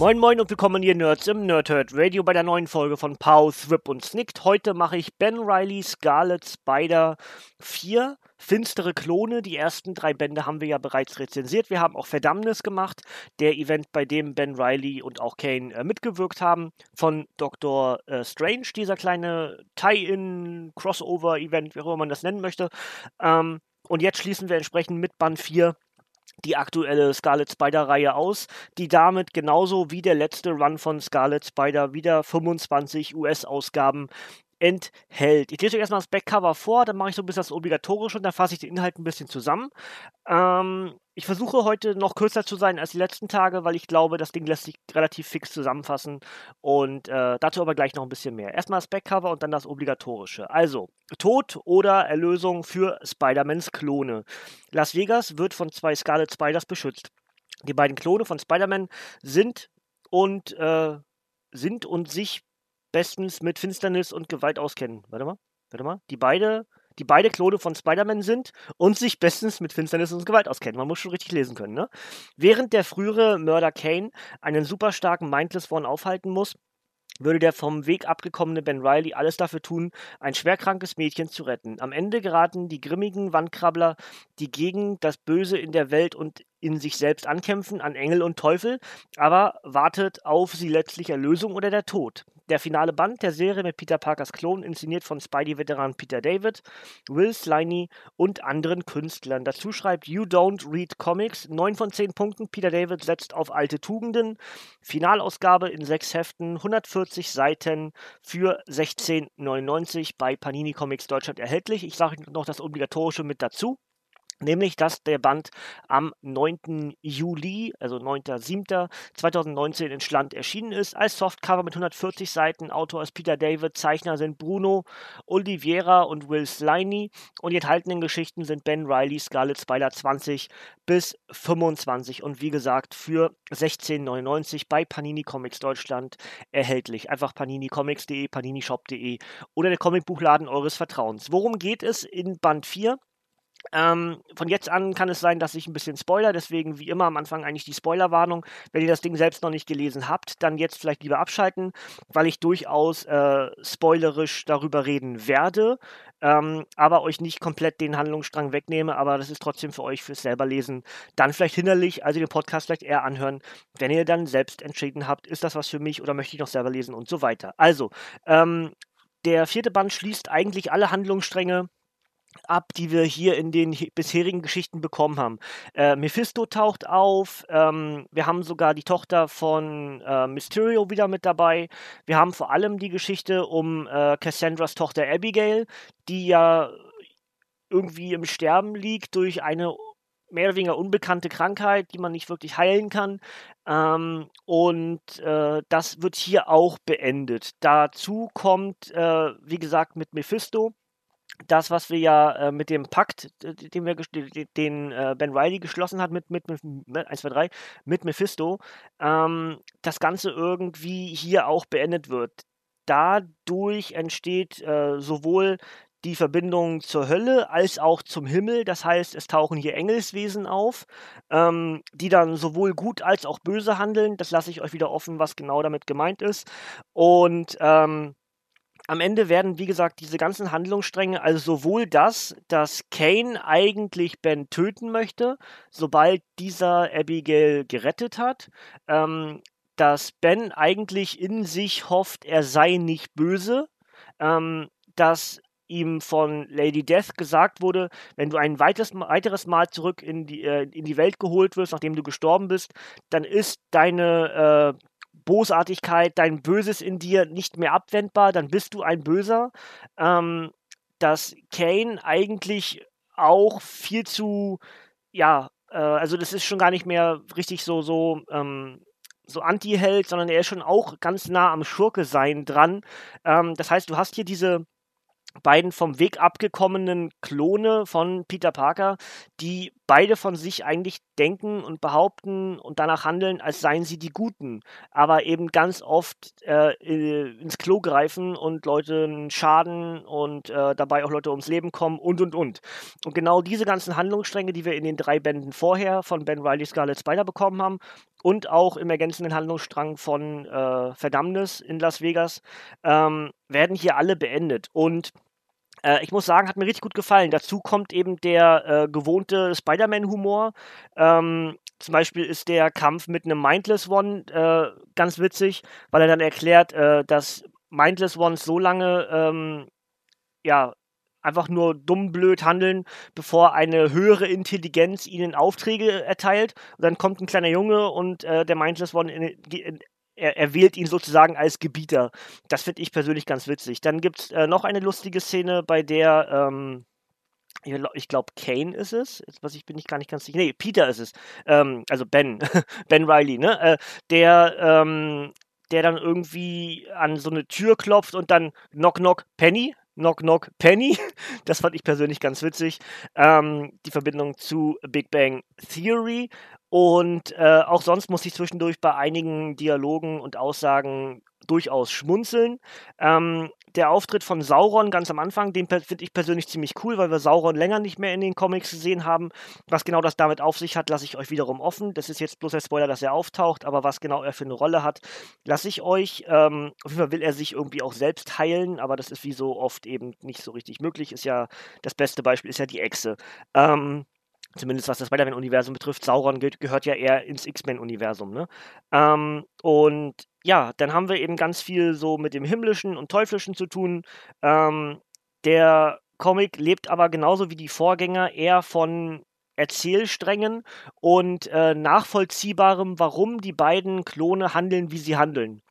Moin Moin und willkommen ihr Nerds im Nerdhurt Radio bei der neuen Folge von Pow, Thrip und Snicked. Heute mache ich Ben Riley Scarlet Spider 4 Finstere Klone. Die ersten drei Bände haben wir ja bereits rezensiert. Wir haben auch Verdammnis gemacht, der Event, bei dem Ben Riley und auch Kane äh, mitgewirkt haben. Von Dr. Äh, Strange, dieser kleine Tie-In, Crossover-Event, wie auch immer man das nennen möchte. Ähm, und jetzt schließen wir entsprechend mit Band 4 die aktuelle Scarlet Spider-Reihe aus, die damit genauso wie der letzte Run von Scarlet Spider wieder 25 US-Ausgaben enthält. Ich lese euch erstmal das Backcover vor, dann mache ich so ein bisschen das Obligatorische und dann fasse ich den Inhalt ein bisschen zusammen. Ähm, ich versuche heute noch kürzer zu sein als die letzten Tage, weil ich glaube, das Ding lässt sich relativ fix zusammenfassen und äh, dazu aber gleich noch ein bisschen mehr. Erstmal das Backcover und dann das Obligatorische. Also, Tod oder Erlösung für Spider-Mans Klone. Las Vegas wird von zwei Scarlet Spiders beschützt. Die beiden Klone von Spider-Man sind und äh, sind und sich bestens mit Finsternis und Gewalt auskennen. Warte mal, warte mal. Die beide, die beide Klone von Spider-Man sind und sich bestens mit Finsternis und Gewalt auskennen. Man muss schon richtig lesen können, ne? Während der frühere Mörder Kane einen super starken Mindless One aufhalten muss, würde der vom Weg abgekommene Ben Riley alles dafür tun, ein schwerkrankes Mädchen zu retten. Am Ende geraten die grimmigen Wandkrabbler, die gegen das Böse in der Welt und in sich selbst ankämpfen, an Engel und Teufel, aber wartet auf sie letztlich Erlösung oder der Tod. Der finale Band der Serie mit Peter Parkers Klon, inszeniert von Spidey-Veteran Peter David, Will Sliney und anderen Künstlern. Dazu schreibt You Don't Read Comics. 9 von 10 Punkten. Peter David setzt auf alte Tugenden. Finalausgabe in sechs Heften, 140 Seiten für 16,99 bei Panini Comics Deutschland erhältlich. Ich sage noch das Obligatorische mit dazu. Nämlich, dass der Band am 9. Juli, also 9.7.2019 in Schland erschienen ist, als Softcover mit 140 Seiten. Autor ist Peter David, Zeichner sind Bruno Oliveira und Will Sliney. Und die enthaltenen Geschichten sind Ben Riley, Scarlet Spider 20 bis 25 und wie gesagt für 16,99 bei Panini Comics Deutschland erhältlich. Einfach paninicomics.de, paninishop.de oder der Comicbuchladen eures Vertrauens. Worum geht es in Band 4? Ähm, von jetzt an kann es sein, dass ich ein bisschen spoiler, deswegen wie immer am Anfang eigentlich die Spoilerwarnung. Wenn ihr das Ding selbst noch nicht gelesen habt, dann jetzt vielleicht lieber abschalten, weil ich durchaus äh, spoilerisch darüber reden werde, ähm, aber euch nicht komplett den Handlungsstrang wegnehme, aber das ist trotzdem für euch fürs selber lesen dann vielleicht hinderlich, also den Podcast vielleicht eher anhören, wenn ihr dann selbst entschieden habt, ist das was für mich oder möchte ich noch selber lesen und so weiter. Also, ähm, der vierte Band schließt eigentlich alle Handlungsstränge ab, die wir hier in den bisherigen Geschichten bekommen haben. Äh, Mephisto taucht auf, ähm, wir haben sogar die Tochter von äh, Mysterio wieder mit dabei. Wir haben vor allem die Geschichte um äh, Cassandras Tochter Abigail, die ja irgendwie im Sterben liegt durch eine mehr oder weniger unbekannte Krankheit, die man nicht wirklich heilen kann. Ähm, und äh, das wird hier auch beendet. Dazu kommt, äh, wie gesagt, mit Mephisto das, was wir ja äh, mit dem Pakt, den, wir, den äh, Ben Riley geschlossen hat mit, mit, mit 1, 2, 3, mit Mephisto, ähm, das Ganze irgendwie hier auch beendet wird. Dadurch entsteht äh, sowohl die Verbindung zur Hölle als auch zum Himmel. Das heißt, es tauchen hier Engelswesen auf, ähm, die dann sowohl gut als auch böse handeln. Das lasse ich euch wieder offen, was genau damit gemeint ist. Und ähm, am Ende werden, wie gesagt, diese ganzen Handlungsstränge, also sowohl das, dass Kane eigentlich Ben töten möchte, sobald dieser Abigail gerettet hat, ähm, dass Ben eigentlich in sich hofft, er sei nicht böse, ähm, dass ihm von Lady Death gesagt wurde, wenn du ein weiteres, weiteres Mal zurück in die, äh, in die Welt geholt wirst, nachdem du gestorben bist, dann ist deine äh, Bosartigkeit, dein Böses in dir nicht mehr abwendbar, dann bist du ein Böser. Ähm, dass Kane eigentlich auch viel zu, ja, äh, also das ist schon gar nicht mehr richtig so, so, ähm, so Anti-Held, sondern er ist schon auch ganz nah am Schurke-Sein dran. Ähm, das heißt, du hast hier diese beiden vom Weg abgekommenen Klone von Peter Parker, die beide von sich eigentlich denken und behaupten und danach handeln, als seien sie die Guten, aber eben ganz oft äh, ins Klo greifen und Leuten schaden und äh, dabei auch Leute ums Leben kommen und und und. Und genau diese ganzen Handlungsstränge, die wir in den drei Bänden vorher von Ben Riley Scarlet Spider bekommen haben und auch im ergänzenden Handlungsstrang von äh, Verdammnis in Las Vegas, ähm, werden hier alle beendet. Und äh, ich muss sagen, hat mir richtig gut gefallen. Dazu kommt eben der äh, gewohnte Spider-Man-Humor. Ähm, zum Beispiel ist der Kampf mit einem Mindless One äh, ganz witzig, weil er dann erklärt, äh, dass Mindless Ones so lange ähm, ja, einfach nur dumm blöd handeln, bevor eine höhere Intelligenz ihnen Aufträge erteilt. Und dann kommt ein kleiner Junge und äh, der Mindless One in, in, er, er, wählt ihn sozusagen als Gebieter. Das finde ich persönlich ganz witzig. Dann gibt es äh, noch eine lustige Szene, bei der, ähm, ich glaube, Kane ist es. Jetzt, was ich bin ich gar nicht ganz sicher. Nee, Peter ist es. Ähm, also Ben. ben Riley, ne? Äh, der, ähm, der dann irgendwie an so eine Tür klopft und dann Knock Knock Penny. Knock Knock Penny. Das fand ich persönlich ganz witzig. Ähm, die Verbindung zu Big Bang Theory. Und äh, auch sonst muss ich zwischendurch bei einigen Dialogen und Aussagen durchaus schmunzeln. Ähm, der Auftritt von Sauron ganz am Anfang, den finde ich persönlich ziemlich cool, weil wir Sauron länger nicht mehr in den Comics gesehen haben. Was genau das damit auf sich hat, lasse ich euch wiederum offen. Das ist jetzt bloß der Spoiler, dass er auftaucht, aber was genau er für eine Rolle hat, lasse ich euch. Ähm, auf jeden Fall will er sich irgendwie auch selbst heilen, aber das ist wie so oft eben nicht so richtig möglich. Ist ja das beste Beispiel ist ja die Echse. Ähm, Zumindest was das Spider-Man-Universum betrifft. Sauron ge gehört ja eher ins X-Men-Universum. Ne? Ähm, und ja, dann haben wir eben ganz viel so mit dem Himmlischen und Teuflischen zu tun. Ähm, der Comic lebt aber genauso wie die Vorgänger eher von Erzählsträngen und äh, nachvollziehbarem, warum die beiden Klone handeln, wie sie handeln.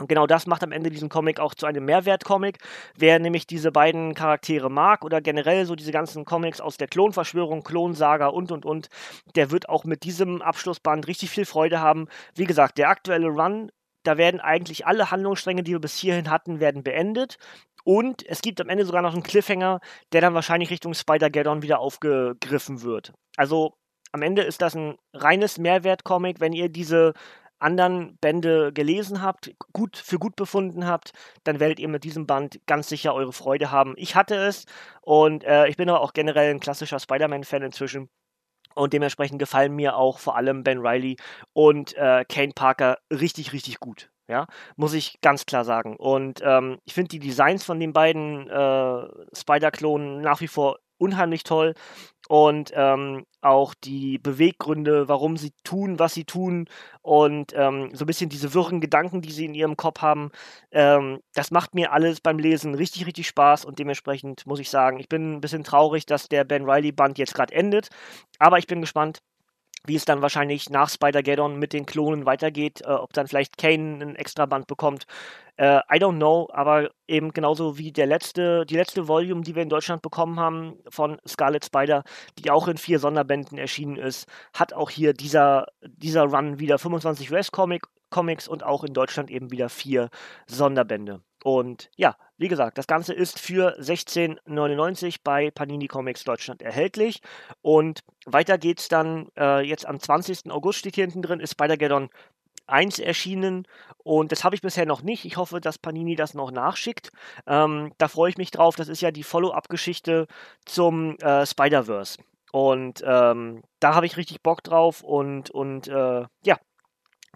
Und genau das macht am Ende diesen Comic auch zu einem Mehrwert-Comic. Wer nämlich diese beiden Charaktere mag oder generell so diese ganzen Comics aus der Klonverschwörung, Klonsaga und und und, der wird auch mit diesem Abschlussband richtig viel Freude haben. Wie gesagt, der aktuelle Run, da werden eigentlich alle Handlungsstränge, die wir bis hierhin hatten, werden beendet. Und es gibt am Ende sogar noch einen Cliffhanger, der dann wahrscheinlich Richtung Spider-Geddon wieder aufgegriffen wird. Also am Ende ist das ein reines Mehrwert-Comic, wenn ihr diese anderen Bände gelesen habt, gut für gut befunden habt, dann werdet ihr mit diesem Band ganz sicher eure Freude haben. Ich hatte es und äh, ich bin aber auch generell ein klassischer Spider-Man-Fan inzwischen. Und dementsprechend gefallen mir auch vor allem Ben Riley und äh, Kane Parker richtig, richtig gut. Ja, muss ich ganz klar sagen. Und ähm, ich finde die Designs von den beiden äh, Spider-Klonen nach wie vor unheimlich toll und ähm, auch die Beweggründe, warum sie tun, was sie tun und ähm, so ein bisschen diese wirren Gedanken, die sie in ihrem Kopf haben, ähm, das macht mir alles beim Lesen richtig, richtig Spaß und dementsprechend muss ich sagen, ich bin ein bisschen traurig, dass der Ben Riley Band jetzt gerade endet, aber ich bin gespannt, wie es dann wahrscheinlich nach Spider-Geddon mit den Klonen weitergeht, äh, ob dann vielleicht Kane ein extra Band bekommt. Äh, I don't know, aber eben genauso wie der letzte, die letzte Volume, die wir in Deutschland bekommen haben von Scarlet Spider, die auch in vier Sonderbänden erschienen ist, hat auch hier dieser, dieser Run wieder 25 US-Comic Comics und auch in Deutschland eben wieder vier Sonderbände. Und ja, wie gesagt, das Ganze ist für 16,99 bei Panini Comics Deutschland erhältlich. Und weiter geht's dann äh, jetzt am 20. August steht hier hinten drin, ist Spider-Geddon 1 erschienen und das habe ich bisher noch nicht. Ich hoffe, dass Panini das noch nachschickt. Ähm, da freue ich mich drauf. Das ist ja die Follow-up-Geschichte zum äh, Spider-Verse. Und ähm, da habe ich richtig Bock drauf und, und äh, ja,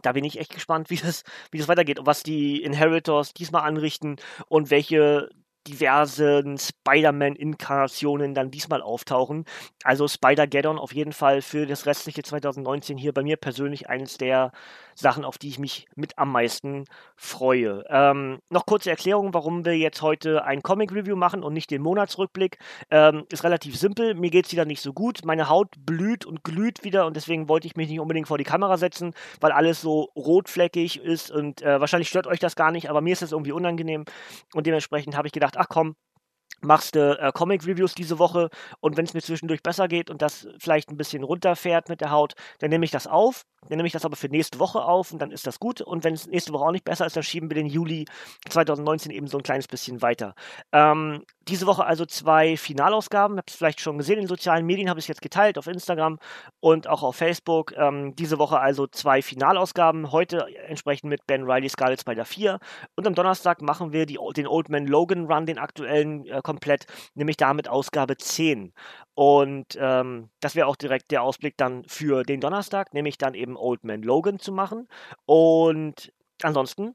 da bin ich echt gespannt, wie das, wie das weitergeht und was die Inheritors diesmal anrichten und welche diversen Spider-Man-Inkarnationen dann diesmal auftauchen. Also Spider-Geddon auf jeden Fall für das restliche 2019 hier bei mir persönlich eines der Sachen, auf die ich mich mit am meisten freue. Ähm, noch kurze Erklärung, warum wir jetzt heute ein Comic-Review machen und nicht den Monatsrückblick. Ähm, ist relativ simpel. Mir geht es wieder nicht so gut. Meine Haut blüht und glüht wieder und deswegen wollte ich mich nicht unbedingt vor die Kamera setzen, weil alles so rotfleckig ist und äh, wahrscheinlich stört euch das gar nicht, aber mir ist das irgendwie unangenehm und dementsprechend habe ich gedacht, ach komm, machst du äh, Comic-Reviews diese Woche und wenn es mir zwischendurch besser geht und das vielleicht ein bisschen runterfährt mit der Haut, dann nehme ich das auf. Dann nehme ich das aber für nächste Woche auf und dann ist das gut. Und wenn es nächste Woche auch nicht besser ist, dann schieben wir den Juli 2019 eben so ein kleines bisschen weiter. Ähm, diese Woche also zwei Finalausgaben. Habt es vielleicht schon gesehen in sozialen Medien, habe ich es jetzt geteilt auf Instagram und auch auf Facebook. Ähm, diese Woche also zwei Finalausgaben. Heute entsprechend mit Ben Riley Scarlet Spider 4. Und am Donnerstag machen wir die, den Old Man Logan Run, den aktuellen, äh, komplett, nämlich damit Ausgabe 10. Und ähm, das wäre auch direkt der Ausblick dann für den Donnerstag, nämlich dann eben Old Man Logan zu machen. Und ansonsten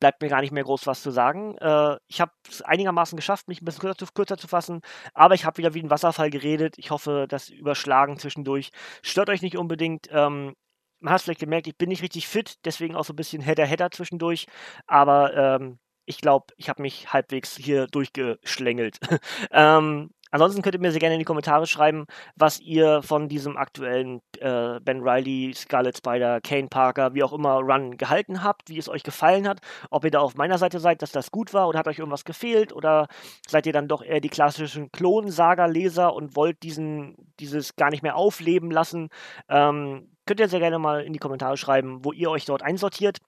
bleibt mir gar nicht mehr groß was zu sagen. Äh, ich habe es einigermaßen geschafft, mich ein bisschen kürzer, kürzer zu fassen, aber ich habe wieder wie ein Wasserfall geredet. Ich hoffe, das Überschlagen zwischendurch stört euch nicht unbedingt. Ähm, man hat es vielleicht gemerkt, ich bin nicht richtig fit, deswegen auch so ein bisschen Header-Header zwischendurch, aber ähm, ich glaube, ich habe mich halbwegs hier durchgeschlängelt. ähm, Ansonsten könnt ihr mir sehr gerne in die Kommentare schreiben, was ihr von diesem aktuellen äh, Ben Riley, Scarlet Spider, Kane Parker, wie auch immer, Run gehalten habt, wie es euch gefallen hat, ob ihr da auf meiner Seite seid, dass das gut war oder hat euch irgendwas gefehlt oder seid ihr dann doch eher die klassischen Klon-Saga-Leser und wollt diesen, dieses gar nicht mehr aufleben lassen. Ähm, könnt ihr sehr gerne mal in die Kommentare schreiben, wo ihr euch dort einsortiert.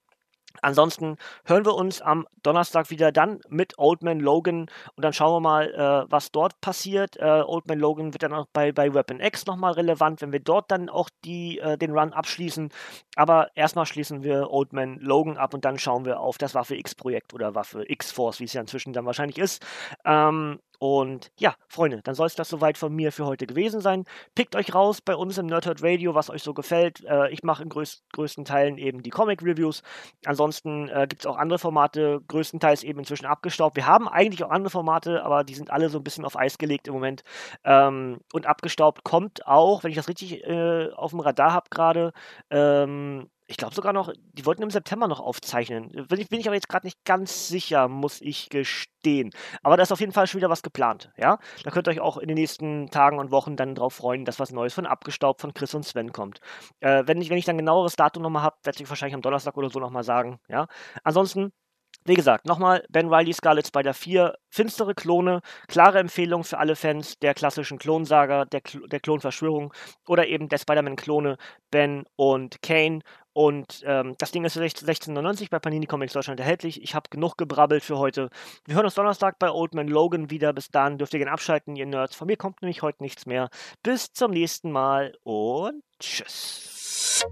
Ansonsten hören wir uns am Donnerstag wieder dann mit Old Man Logan und dann schauen wir mal, äh, was dort passiert. Äh, Old Man Logan wird dann auch bei, bei Weapon X nochmal relevant, wenn wir dort dann auch die, äh, den Run abschließen. Aber erstmal schließen wir Old Man Logan ab und dann schauen wir auf das Waffe X-Projekt oder Waffe X-Force, wie es ja inzwischen dann wahrscheinlich ist. Ähm, und ja, Freunde, dann soll es das soweit von mir für heute gewesen sein. Pickt euch raus bei uns im Nerdhurt Radio, was euch so gefällt. Äh, ich mache in größ größten Teilen eben die Comic-Reviews. Ansonsten äh, gibt es auch andere Formate, größtenteils eben inzwischen abgestaubt. Wir haben eigentlich auch andere Formate, aber die sind alle so ein bisschen auf Eis gelegt im Moment. Ähm, und abgestaubt kommt auch, wenn ich das richtig äh, auf dem Radar habe gerade, ähm, ich glaube sogar noch, die wollten im September noch aufzeichnen. Bin ich, bin ich aber jetzt gerade nicht ganz sicher, muss ich gestehen. Aber da ist auf jeden Fall schon wieder was geplant, ja? Da könnt ihr euch auch in den nächsten Tagen und Wochen dann drauf freuen, dass was Neues von Abgestaubt von Chris und Sven kommt. Äh, wenn, ich, wenn ich dann genaueres Datum nochmal habe, werde ich wahrscheinlich am Donnerstag oder so nochmal sagen, ja? Ansonsten wie gesagt, nochmal, Ben Riley Scarlet Spider 4, finstere Klone, klare Empfehlung für alle Fans der klassischen Klonsaga, der, Kl der Klonverschwörung oder eben der Spider-Man-Klone Ben und Kane. Und ähm, das Ding ist 16,99 bei Panini Comics Deutschland erhältlich. Ich habe genug gebrabbelt für heute. Wir hören uns Donnerstag bei Old Man Logan wieder. Bis dann dürft ihr gerne abschalten, ihr Nerds. Von mir kommt nämlich heute nichts mehr. Bis zum nächsten Mal und tschüss.